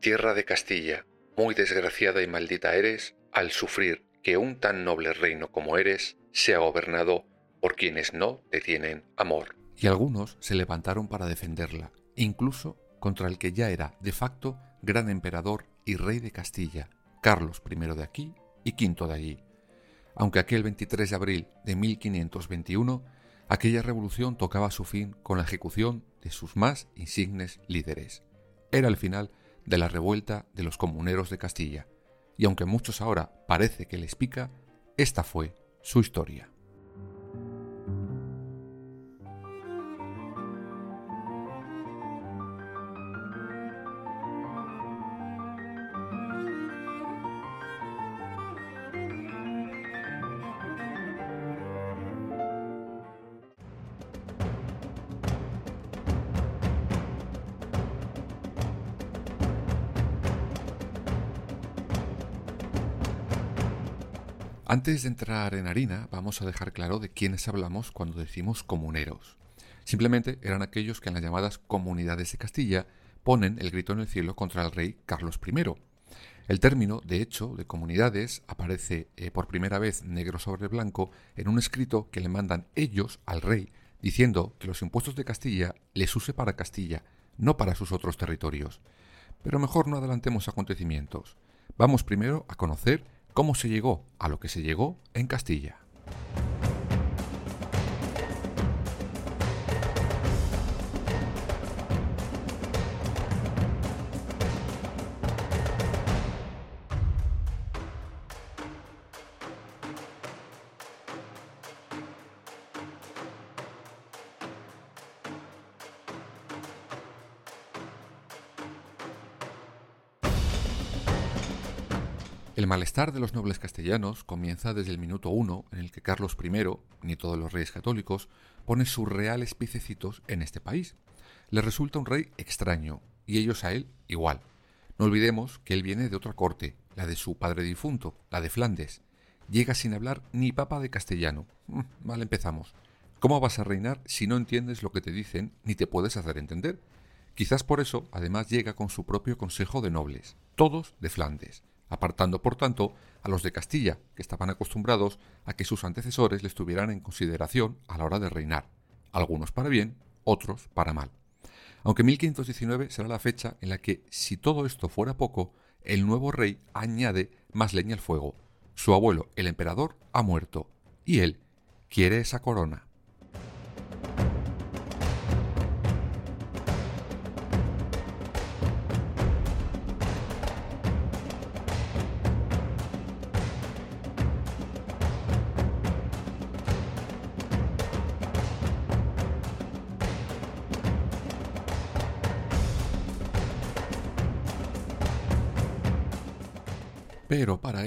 Tierra de Castilla, muy desgraciada y maldita eres, al sufrir que un tan noble reino como eres sea gobernado por quienes no te tienen amor. Y algunos se levantaron para defenderla, incluso contra el que ya era de facto gran emperador y rey de Castilla, Carlos I de aquí y V de allí. Aunque aquel 23 de abril de 1521, aquella revolución tocaba su fin con la ejecución de sus más insignes líderes. Era el final de la revuelta de los comuneros de Castilla, y aunque muchos ahora parece que les pica, esta fue su historia. Antes de entrar en harina, vamos a dejar claro de quiénes hablamos cuando decimos comuneros. Simplemente eran aquellos que en las llamadas comunidades de Castilla ponen el grito en el cielo contra el rey Carlos I. El término, de hecho, de comunidades aparece eh, por primera vez negro sobre blanco en un escrito que le mandan ellos al rey, diciendo que los impuestos de Castilla les use para Castilla, no para sus otros territorios. Pero mejor no adelantemos acontecimientos. Vamos primero a conocer cómo se llegó a lo que se llegó en Castilla. El malestar de los nobles castellanos comienza desde el minuto uno en el que Carlos I, ni todos los reyes católicos, pone sus reales piececitos en este país. Le resulta un rey extraño, y ellos a él igual. No olvidemos que él viene de otra corte, la de su padre difunto, la de Flandes. Llega sin hablar ni papa de castellano. Mm, mal empezamos. ¿Cómo vas a reinar si no entiendes lo que te dicen ni te puedes hacer entender? Quizás por eso, además, llega con su propio consejo de nobles, todos de Flandes apartando por tanto a los de Castilla, que estaban acostumbrados a que sus antecesores les tuvieran en consideración a la hora de reinar, algunos para bien, otros para mal. Aunque 1519 será la fecha en la que, si todo esto fuera poco, el nuevo rey añade más leña al fuego. Su abuelo, el emperador, ha muerto, y él quiere esa corona.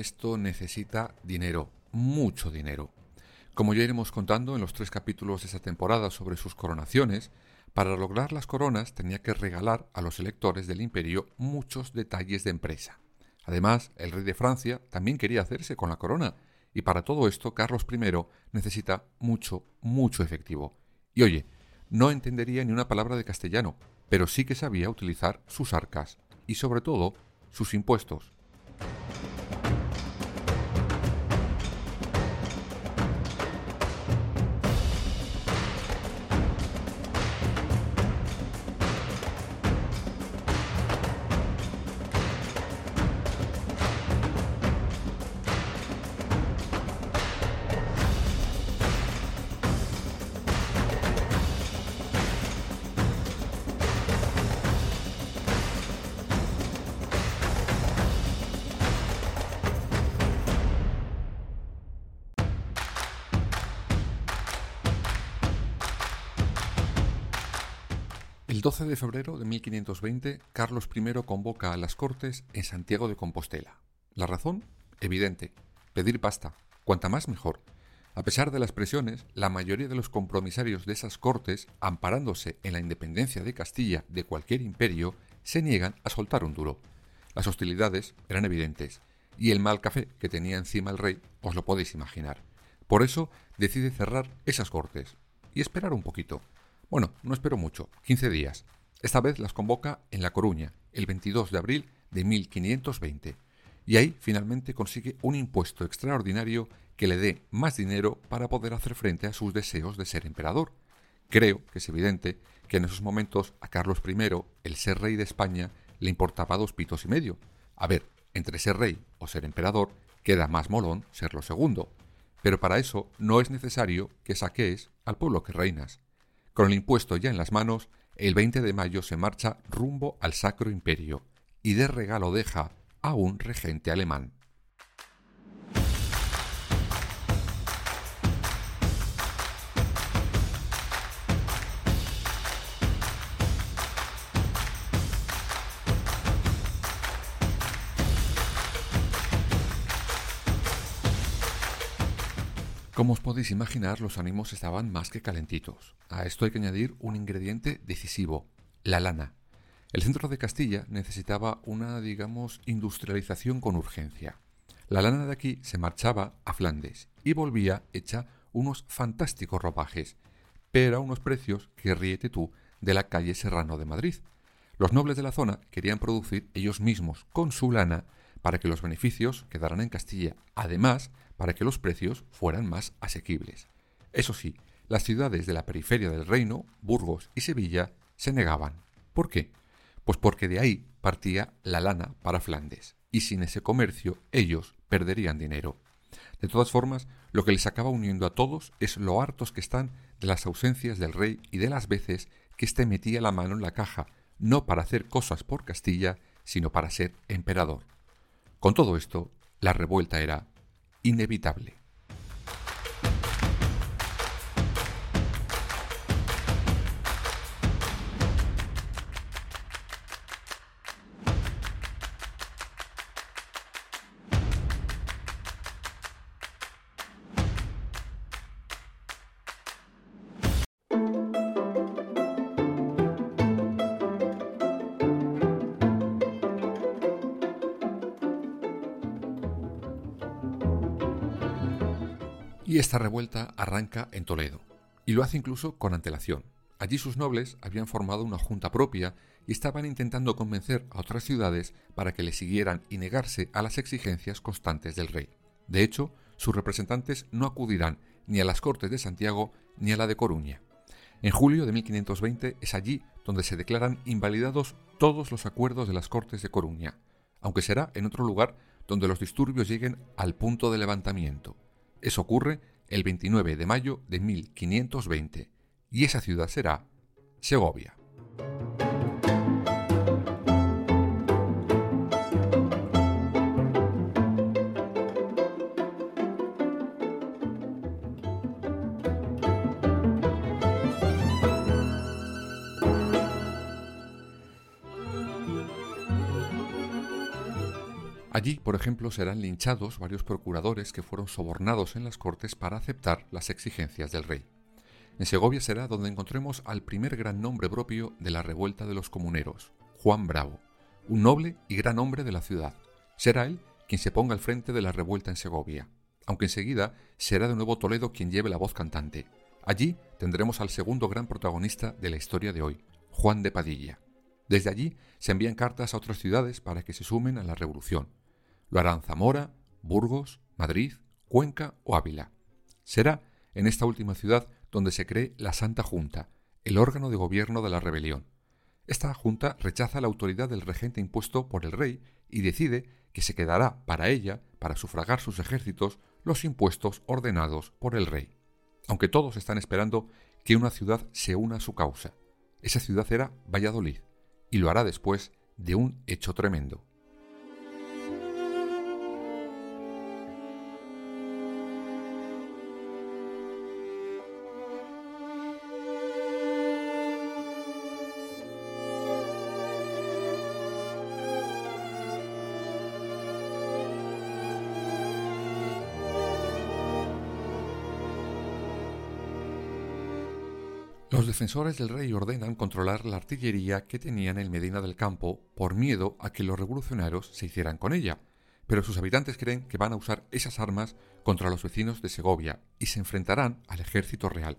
Esto necesita dinero, mucho dinero. Como ya iremos contando en los tres capítulos de esta temporada sobre sus coronaciones, para lograr las coronas tenía que regalar a los electores del imperio muchos detalles de empresa. Además, el rey de Francia también quería hacerse con la corona, y para todo esto Carlos I necesita mucho, mucho efectivo. Y oye, no entendería ni una palabra de castellano, pero sí que sabía utilizar sus arcas, y sobre todo sus impuestos, El 12 de febrero de 1520, Carlos I convoca a las Cortes en Santiago de Compostela. La razón, evidente, pedir pasta, cuanta más mejor. A pesar de las presiones, la mayoría de los compromisarios de esas cortes, amparándose en la independencia de Castilla de cualquier imperio, se niegan a soltar un duro. Las hostilidades eran evidentes, y el mal café que tenía encima el rey os lo podéis imaginar. Por eso decide cerrar esas cortes y esperar un poquito. Bueno, no espero mucho, 15 días. Esta vez las convoca en La Coruña, el 22 de abril de 1520 y ahí finalmente consigue un impuesto extraordinario que le dé más dinero para poder hacer frente a sus deseos de ser emperador. Creo que es evidente que en esos momentos a Carlos I, el ser rey de España, le importaba dos pitos y medio. A ver, entre ser rey o ser emperador, queda más molón ser lo segundo. Pero para eso no es necesario que saquees al pueblo que reinas. Con el impuesto ya en las manos, el 20 de mayo se marcha rumbo al Sacro Imperio y de regalo deja a un regente alemán. Como os podéis imaginar, los ánimos estaban más que calentitos. A esto hay que añadir un ingrediente decisivo, la lana. El centro de Castilla necesitaba una, digamos, industrialización con urgencia. La lana de aquí se marchaba a Flandes y volvía hecha unos fantásticos ropajes, pero a unos precios que ríete tú de la calle Serrano de Madrid. Los nobles de la zona querían producir ellos mismos con su lana para que los beneficios quedaran en Castilla, además para que los precios fueran más asequibles. Eso sí, las ciudades de la periferia del reino, Burgos y Sevilla, se negaban. ¿Por qué? Pues porque de ahí partía la lana para Flandes, y sin ese comercio ellos perderían dinero. De todas formas, lo que les acaba uniendo a todos es lo hartos que están de las ausencias del rey y de las veces que éste metía la mano en la caja, no para hacer cosas por Castilla, sino para ser emperador. Con todo esto, la revuelta era inevitable. Y esta revuelta arranca en Toledo, y lo hace incluso con antelación. Allí sus nobles habían formado una junta propia y estaban intentando convencer a otras ciudades para que le siguieran y negarse a las exigencias constantes del rey. De hecho, sus representantes no acudirán ni a las Cortes de Santiago ni a la de Coruña. En julio de 1520 es allí donde se declaran invalidados todos los acuerdos de las Cortes de Coruña, aunque será en otro lugar donde los disturbios lleguen al punto de levantamiento. Eso ocurre el 29 de mayo de 1520 y esa ciudad será Segovia. Allí, por ejemplo, serán linchados varios procuradores que fueron sobornados en las cortes para aceptar las exigencias del rey. En Segovia será donde encontremos al primer gran nombre propio de la revuelta de los comuneros, Juan Bravo, un noble y gran hombre de la ciudad. Será él quien se ponga al frente de la revuelta en Segovia, aunque enseguida será de nuevo Toledo quien lleve la voz cantante. Allí tendremos al segundo gran protagonista de la historia de hoy, Juan de Padilla. Desde allí se envían cartas a otras ciudades para que se sumen a la revolución, lo harán Zamora, Burgos, Madrid, Cuenca o Ávila. Será en esta última ciudad donde se cree la Santa Junta, el órgano de gobierno de la rebelión. Esta junta rechaza la autoridad del regente impuesto por el rey y decide que se quedará para ella, para sufragar sus ejércitos, los impuestos ordenados por el rey. Aunque todos están esperando que una ciudad se una a su causa. Esa ciudad era Valladolid, y lo hará después de un hecho tremendo. Defensores del rey ordenan controlar la artillería que tenían en Medina del Campo por miedo a que los revolucionarios se hicieran con ella, pero sus habitantes creen que van a usar esas armas contra los vecinos de Segovia y se enfrentarán al ejército real.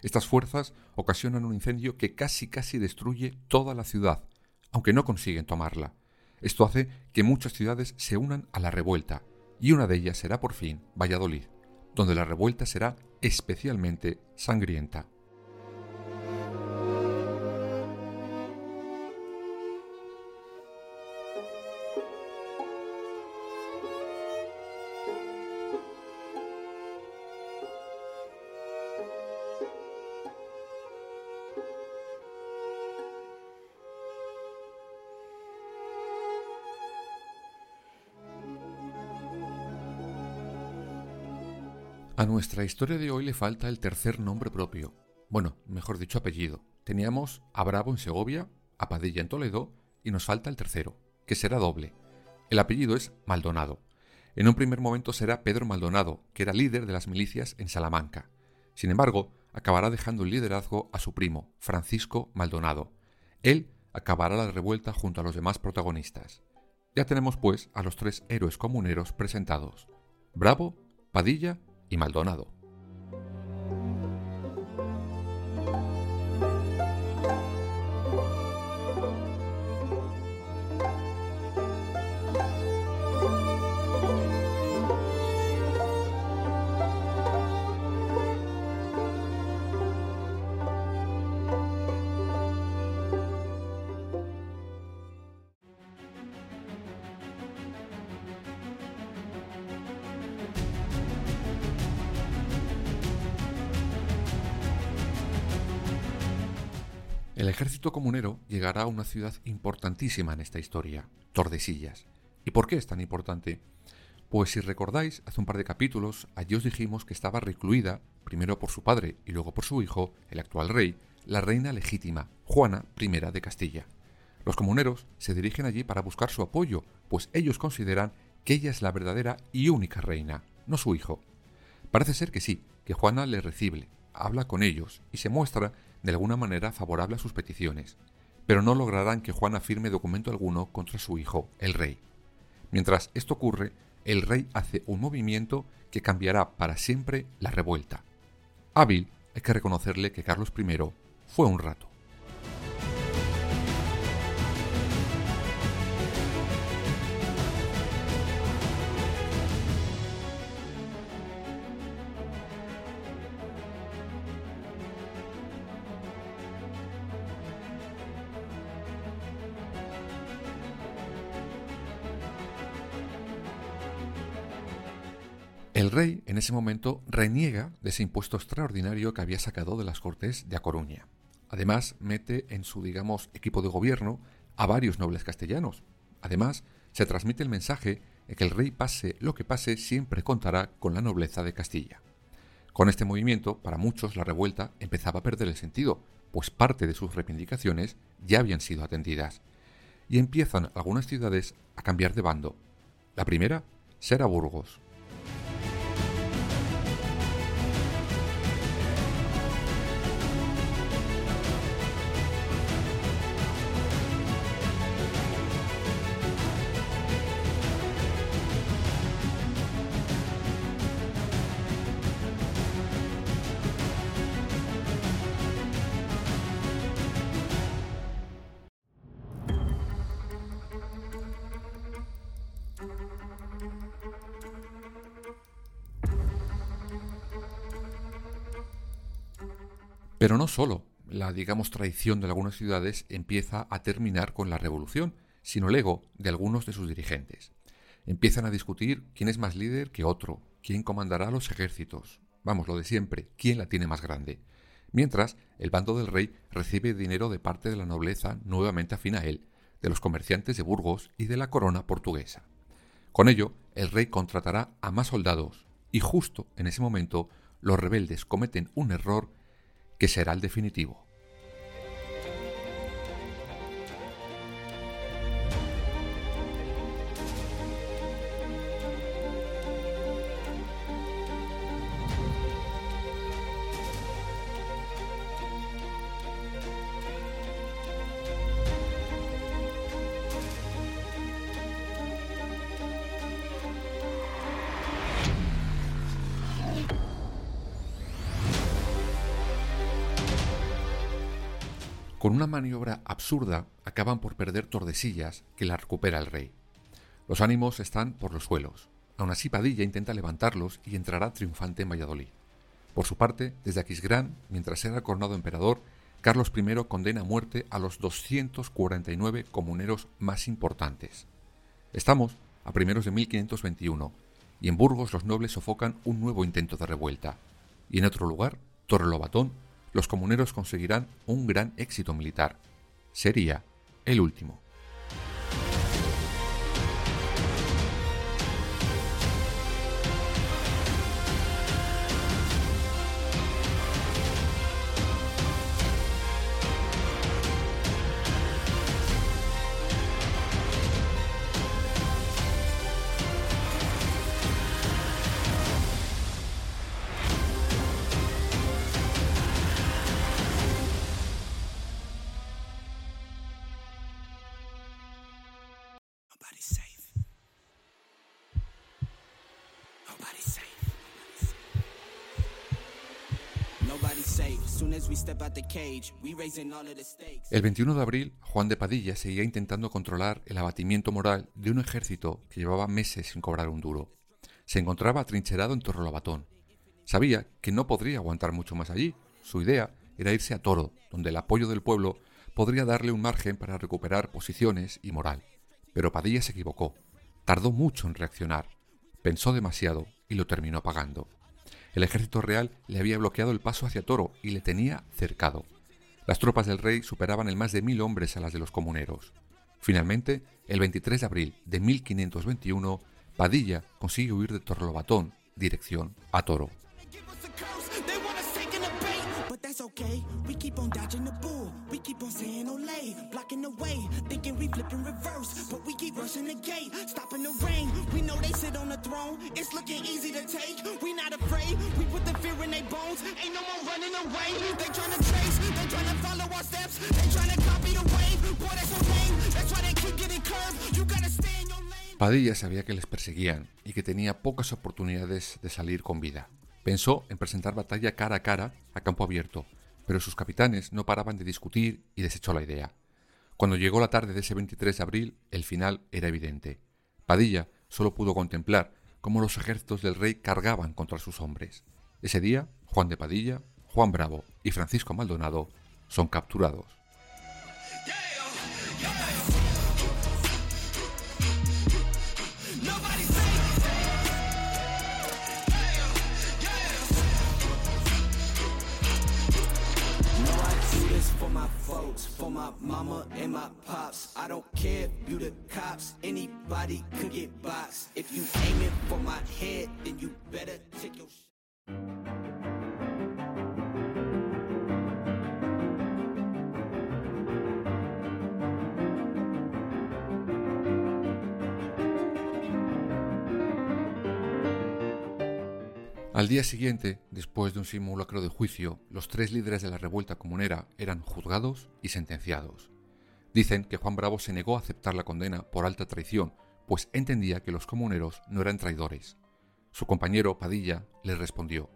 Estas fuerzas ocasionan un incendio que casi casi destruye toda la ciudad, aunque no consiguen tomarla. Esto hace que muchas ciudades se unan a la revuelta, y una de ellas será por fin Valladolid, donde la revuelta será especialmente sangrienta. A nuestra historia de hoy le falta el tercer nombre propio. Bueno, mejor dicho, apellido. Teníamos a Bravo en Segovia, a Padilla en Toledo y nos falta el tercero, que será doble. El apellido es Maldonado. En un primer momento será Pedro Maldonado, que era líder de las milicias en Salamanca. Sin embargo, acabará dejando el liderazgo a su primo, Francisco Maldonado. Él acabará la revuelta junto a los demás protagonistas. Ya tenemos pues a los tres héroes comuneros presentados. Bravo, Padilla y Maldonado. Comunero llegará a una ciudad importantísima en esta historia, Tordesillas. ¿Y por qué es tan importante? Pues si recordáis, hace un par de capítulos, allí os dijimos que estaba recluida, primero por su padre y luego por su hijo, el actual rey, la reina legítima, Juana I de Castilla. Los comuneros se dirigen allí para buscar su apoyo, pues ellos consideran que ella es la verdadera y única reina, no su hijo. Parece ser que sí, que Juana le recibe, habla con ellos y se muestra de alguna manera favorable a sus peticiones, pero no lograrán que Juana firme documento alguno contra su hijo, el rey. Mientras esto ocurre, el rey hace un movimiento que cambiará para siempre la revuelta. Hábil, hay que reconocerle que Carlos I fue un rato. El rey, en ese momento, reniega de ese impuesto extraordinario que había sacado de las Cortes de A Coruña. Además, mete en su, digamos, equipo de gobierno a varios nobles castellanos. Además, se transmite el mensaje de que el rey pase lo que pase siempre contará con la nobleza de Castilla. Con este movimiento, para muchos la revuelta empezaba a perder el sentido, pues parte de sus reivindicaciones ya habían sido atendidas. Y empiezan algunas ciudades a cambiar de bando. La primera será Burgos. Pero no solo la, digamos, traición de algunas ciudades empieza a terminar con la revolución, sino el ego de algunos de sus dirigentes. Empiezan a discutir quién es más líder que otro, quién comandará los ejércitos, vamos, lo de siempre, quién la tiene más grande. Mientras, el bando del rey recibe dinero de parte de la nobleza nuevamente afín a él, de los comerciantes de Burgos y de la corona portuguesa. Con ello, el rey contratará a más soldados, y justo en ese momento los rebeldes cometen un error que será el definitivo. Con una maniobra absurda acaban por perder Tordesillas, que la recupera el rey. Los ánimos están por los suelos. Aún así Padilla intenta levantarlos y entrará triunfante en Valladolid. Por su parte, desde Aquisgrán, mientras era coronado emperador, Carlos I condena a muerte a los 249 comuneros más importantes. Estamos a primeros de 1521, y en Burgos los nobles sofocan un nuevo intento de revuelta. Y en otro lugar, Torrelobatón, los comuneros conseguirán un gran éxito militar. Sería el último. El 21 de abril, Juan de Padilla seguía intentando controlar el abatimiento moral de un ejército que llevaba meses sin cobrar un duro. Se encontraba atrincherado en Torrelobatón. Sabía que no podría aguantar mucho más allí. Su idea era irse a Toro, donde el apoyo del pueblo podría darle un margen para recuperar posiciones y moral. Pero Padilla se equivocó. Tardó mucho en reaccionar. Pensó demasiado y lo terminó pagando. El ejército real le había bloqueado el paso hacia Toro y le tenía cercado. Las tropas del rey superaban el más de mil hombres a las de los comuneros. Finalmente, el 23 de abril de 1521, Padilla consigue huir de Torlobatón, dirección a Toro. Okay. We keep on dodging the bull. We keep on saying Olay, blocking the way, thinking we flipping reverse. But we keep rushing the gate, stopping the rain. We know they sit on the throne. It's looking easy to take. We not afraid. We put the fear in their bones. Ain't no more running away. They trying to trace. They trying to follow our steps. They trying to copy the wave. Boy, that's so lame. That's why they keep getting curved. You gotta stay in your lane. Padilla sabía que les perseguían y que tenía pocas oportunidades de salir con vida. Pensó en presentar batalla cara a cara a campo abierto, pero sus capitanes no paraban de discutir y desechó la idea. Cuando llegó la tarde de ese 23 de abril, el final era evidente. Padilla solo pudo contemplar cómo los ejércitos del rey cargaban contra sus hombres. Ese día, Juan de Padilla, Juan Bravo y Francisco Maldonado son capturados. For my mama and my pops. I don't care if you the cops, anybody could get boxed. If you aiming for my head, then you better take your Al día siguiente, después de un simulacro de juicio, los tres líderes de la revuelta comunera eran juzgados y sentenciados. Dicen que Juan Bravo se negó a aceptar la condena por alta traición, pues entendía que los comuneros no eran traidores. Su compañero Padilla le respondió,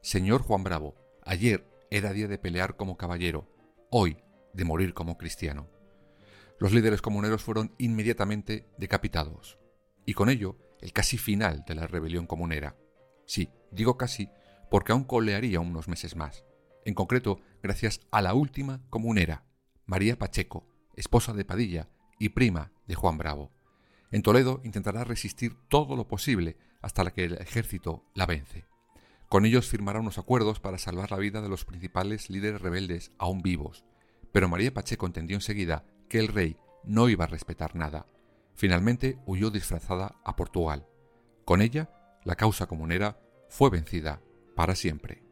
Señor Juan Bravo, ayer era día de pelear como caballero, hoy de morir como cristiano. Los líderes comuneros fueron inmediatamente decapitados, y con ello el casi final de la rebelión comunera. Sí, digo casi porque aún colearía unos meses más. En concreto, gracias a la última comunera, María Pacheco, esposa de Padilla y prima de Juan Bravo. En Toledo intentará resistir todo lo posible hasta que el ejército la vence. Con ellos firmará unos acuerdos para salvar la vida de los principales líderes rebeldes aún vivos, pero María Pacheco entendió enseguida que el rey no iba a respetar nada. Finalmente huyó disfrazada a Portugal. Con ella la causa comunera fue vencida para siempre.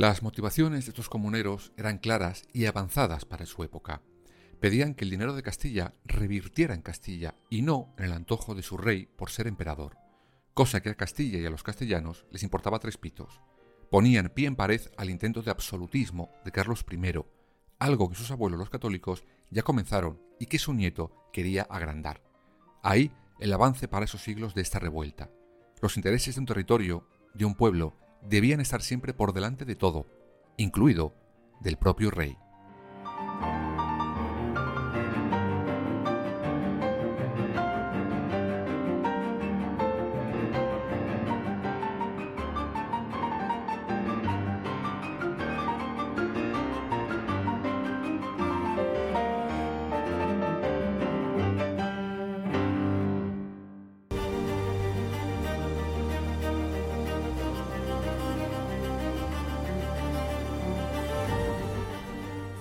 Las motivaciones de estos comuneros eran claras y avanzadas para su época. Pedían que el dinero de Castilla revirtiera en Castilla y no en el antojo de su rey por ser emperador, cosa que a Castilla y a los castellanos les importaba tres pitos. Ponían pie en pared al intento de absolutismo de Carlos I, algo que sus abuelos los católicos ya comenzaron y que su nieto quería agrandar. Ahí el avance para esos siglos de esta revuelta. Los intereses de un territorio, de un pueblo, debían estar siempre por delante de todo, incluido del propio rey.